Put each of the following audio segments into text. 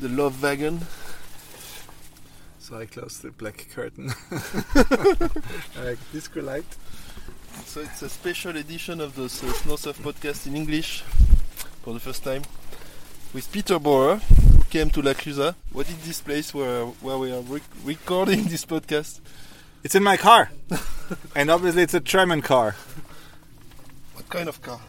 the Love Wagon. So I close the black curtain. I disco light. So it's a special edition of the S- Snow Surf podcast in English for the first time with Peter Borer, who came to La Clusaz. What is this place where where we are rec- recording this podcast? It's in my car, and obviously it's a German car. What kind of car?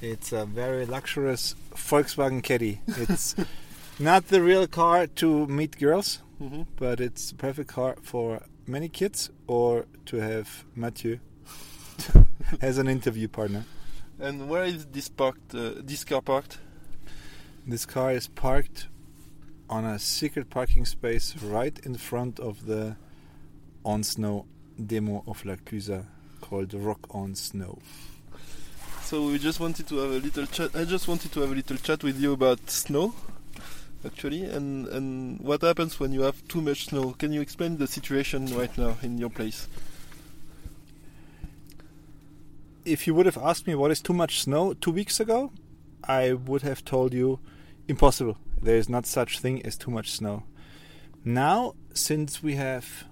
It's a very luxurious Volkswagen Caddy. It's not the real car to meet girls, hmm but it's a perfect car for many kids or to have Mathieu as an interview partner. And where is this parked? Uh, this car parked? This car is parked on a secret parking space right in front of the On Snow demo of La Clusaz called Rock on Snow. So we just wanted to have a little chat. I just wanted to have a little chat with you about snow, actually, and and what happens when you have too much snow. Can you explain the situation right now in your place? If you would have asked me what is too much snow two weeks ago, I would have told you impossible. There is not such thing as too much snow. Now, since we have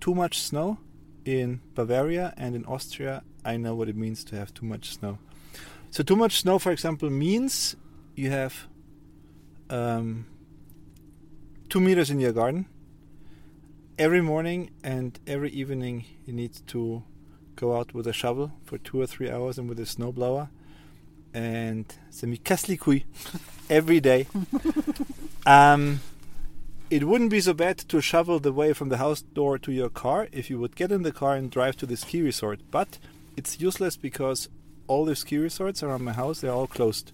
too much snow in Bavaria and in Austria, I know what it means to have too much snow. So, too much snow, for example, means you have um, two meters in your garden. Every morning and every evening, you need to go out with a shovel for two or three hours and with a snowblower and se mi les every day. um, it wouldn't be so bad to shovel the way from the house door to your car if you would get in the car and drive to the ski resort, but it's useless because all the ski resorts around my house they're all closed.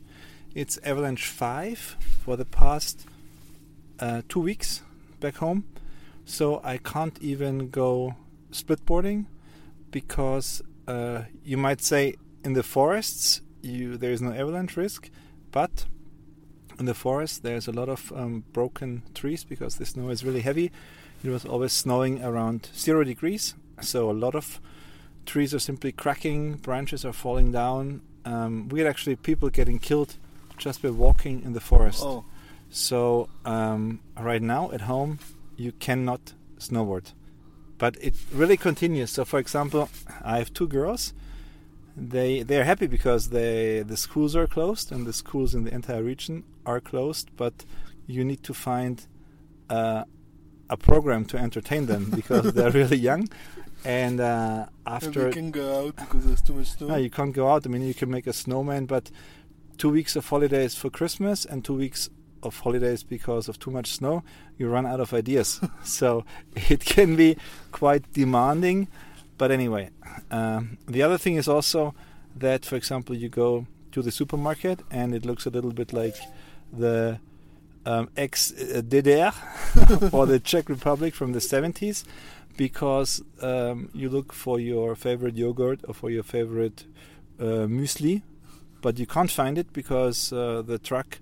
It's Avalanche 5 for the past uh, two weeks back home, so I can't even go splitboarding because uh, you might say in the forests you there is no avalanche risk, but in the forest there's a lot of um, broken trees because the snow is really heavy. It was always snowing around zero degrees, so a lot of trees are simply cracking, branches are falling down. Um, we had actually people getting killed just by walking in the forest. Oh, So um, right now at home you cannot snowboard, but it really continues. So for example, I have two girls. They they are happy because they the schools are closed and the schools in the entire region are closed. But you need to find uh, a program to entertain them because they're really young. And uh, and after we can go out because there's too much snow. no, you can't go out. I mean, you can make a snowman, but two weeks of holidays for Christmas and two weeks of holidays because of too much snow, you run out of ideas. so it can be quite demanding. But anyway, um, the other thing is also that, for example, you go to the supermarket and it looks a little bit like the um, ex DDR or the Czech Republic from the 70s because um, you look for your favorite yogurt or for your favorite uh, muesli, but you can't find it because uh, the truck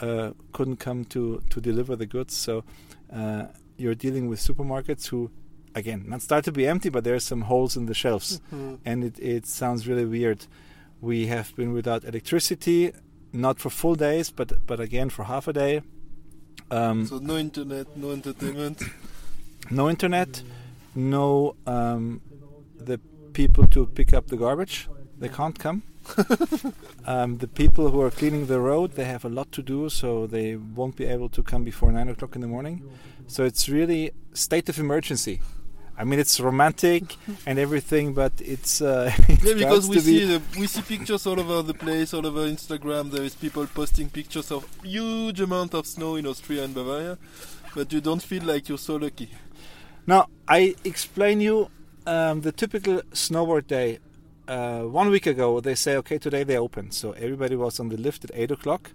uh, couldn't come to, to deliver the goods. So uh, you're dealing with supermarkets who, again, not start to be empty, but there are some holes in the shelves, Mhm. and it, it sounds really weird. We have been without electricity, not for full days, but but again for half a day. Um, So no internet, no entertainment. no internet, no um, the people to pick up the garbage. They can't come. um, the people who are cleaning the road, they have a lot to do, so they won't be able to come before nine o'clock in the morning. So it's really state of emergency. I mean, it's romantic and everything, but it's uh, it yeah, because we to be- see the, we see pictures all over the place, all over Instagram. There is people posting pictures of huge amount of snow in Austria and Bavaria, but you don't feel like you're so lucky. Now, I explain you um, the typical snowboard day. Uh, one week ago, they say, okay, today they open. So everybody was on the lift at 8 o'clock.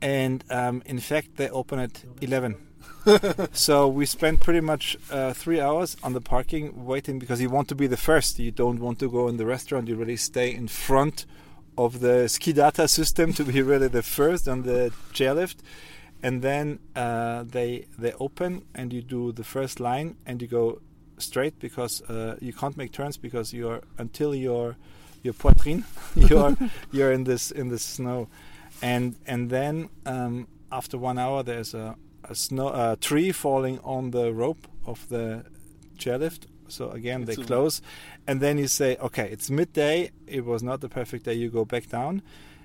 And um, in fact, they open at 11. so we spent pretty much uh, three hours on the parking waiting because you want to be the first. You don't want to go in the restaurant. You really stay in front of the ski data system to be really the first on the chairlift and then uh, they they open and you do the first line and you go straight because uh, you can't make turns because you're until your your poitrine you're you're in this in the snow and and then um, after one hour, there's a a snow a tree falling on the rope of the chairlift. So again, they It's a- close, and then you say, okay, it's midday. It was not the perfect day. You go back down,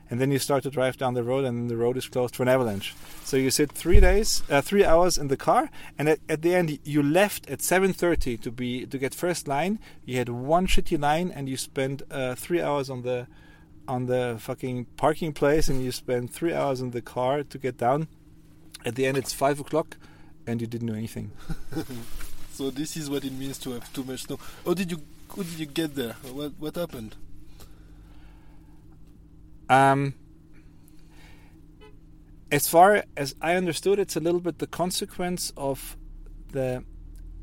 and then you start to drive down the road, and the road is closed for an avalanche. So you sit three days, uh, three hours in the car, and at, at the end you left at 7:30 to be to get first line. You had one shitty line, and you spent uh, three hours on the on the fucking parking place, and you spend three hours in the car to get down. At the end, it's five o'clock, and you didn't do anything. So this is what it means to have too much snow. How did you how did you get there? What what happened? Um, as far as I understood, it's a little bit the consequence of the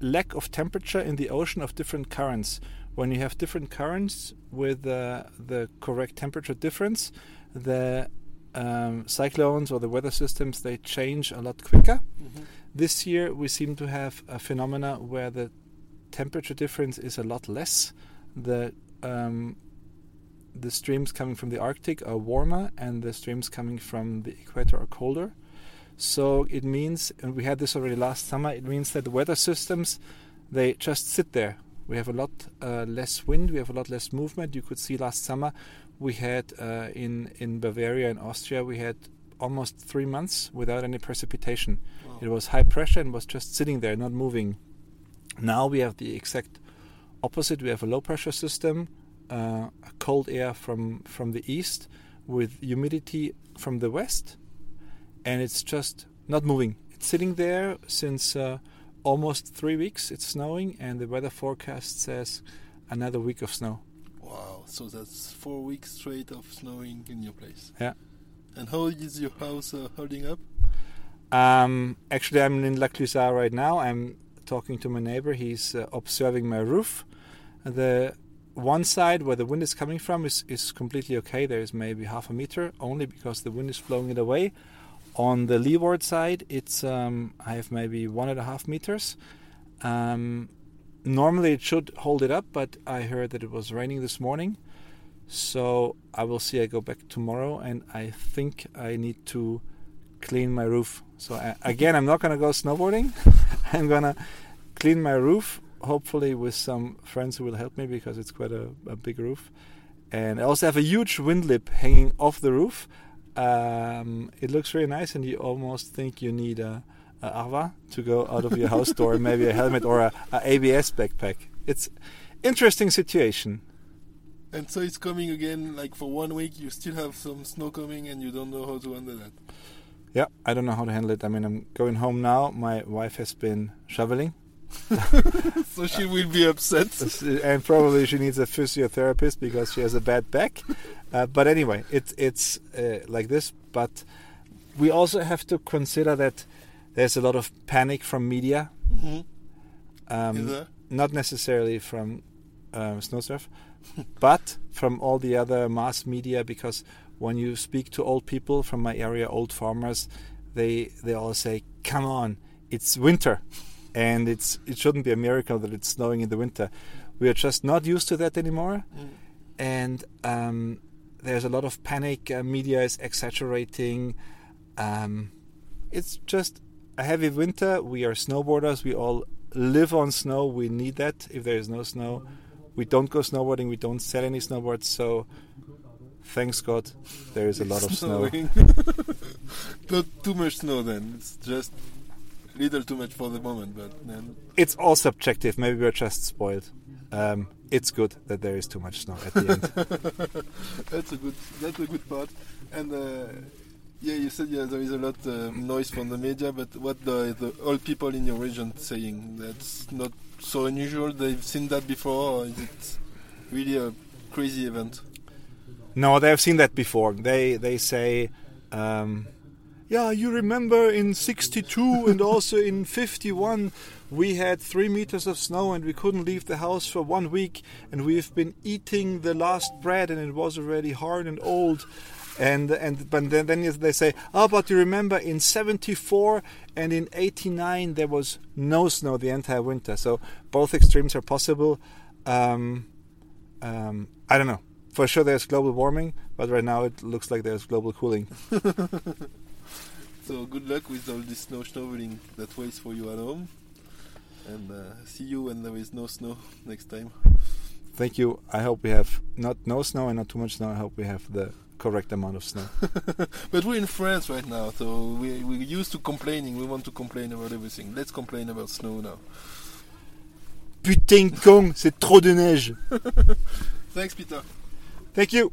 lack of temperature in the ocean of different currents. When you have different currents with uh, the correct temperature difference, the um, cyclones or the weather systems they change a lot quicker. This year we seem to have a phenomena where the temperature difference is a lot less. The um, the streams coming from the Arctic are warmer, and the streams coming from the equator are colder. So it means, and we had this already last summer. It means that the weather systems they just sit there. We have a lot uh, less wind. We have a lot less movement. You could see last summer we had uh, in in Bavaria and Austria we had almost three months without any precipitation. Wow. It was high pressure and was just sitting there, not moving. Now we have the exact opposite. We have a low pressure system, uh, cold air from from the east with humidity from the west, and it's just not moving. It's sitting there since uh, almost three weeks. It's snowing, and the weather forecast says another week of snow. Wow. So that's four weeks straight of snowing in your place. Yeah. And how is your house uh, holding up? Um, actually, I'm in La Clusaz right now. I'm talking to my neighbor. He's uh, observing my roof. The one side where the wind is coming from is, is completely okay. There is maybe half a meter only because the wind is blowing it away. On the leeward side, it's um, I have maybe one and a half meters. Um, normally it should hold it up, but I heard that it was raining this morning. So I will see. I go back tomorrow, and I think I need to clean my roof. So I, again, I'm not gonna go snowboarding. I'm gonna clean my roof, hopefully with some friends who will help me because it's quite a, a big roof. And I also have a huge wind lip hanging off the roof. Um, it looks really nice, and you almost think you need a, a Arva to go out of your house door, maybe a helmet or a, a ABS backpack. It's interesting situation. And so it's coming again. Like for one week, you still have some snow coming, and you don't know how to handle that. Yeah, I don't know how to handle it. I mean, I'm going home now. My wife has been shoveling, so she will be upset. and probably she needs a physiotherapist because she has a bad back. Uh, but anyway, it's it's uh, like this. But we also have to consider that there's a lot of panic from media, hmm um, not necessarily from um, Snowsurf, but from all the other mass media. Because when you speak to old people from my area, old farmers, they they all say, "Come on, it's winter." And it's it shouldn't be a miracle that it's snowing in the winter. We are just not used to that anymore. Mm. and um, there's a lot of panic. Uh, media is exaggerating. Um, it's just a heavy winter. We are snowboarders. We all live on snow. We need that. If there is no snow, we don't go snowboarding. We don't sell any snowboards. So, thanks God, there is a lot of snow. Not too much snow then. It's just little too much for the moment, but then It's all subjective. Maybe we're just spoiled. Um, it's good that there is too much snow at the end. that's a good that's a good part. And uh, yeah, you said yeah, there is a lot uh, noise from the media, but what the, the old people in your region saying? That's not so unusual. They've seen that before, or is it really a crazy event? No, they have seen that before. They they say, um, yeah, you remember in '62 and also in '51 we had three meters of snow and we couldn't leave the house for one week, and we've been eating the last bread and it was already hard and old. And and but then, then they say, oh, but you remember in '74 and in '89 there was no snow the entire winter. So both extremes are possible. Um, um, I don't know. For sure, there's global warming, but right now it looks like there's global cooling. So good luck with all this snow shoveling that waits for you at home. And uh, see you when there is no snow next time. Thank you. I hope we have not no snow and not too much snow. I hope we have the correct amount of snow. but we're in France right now, so we, we're used to complaining. We want to complain about everything. Let's complain about snow now. Putain con, c'est trop de neige. Thanks, Peter. Thank you.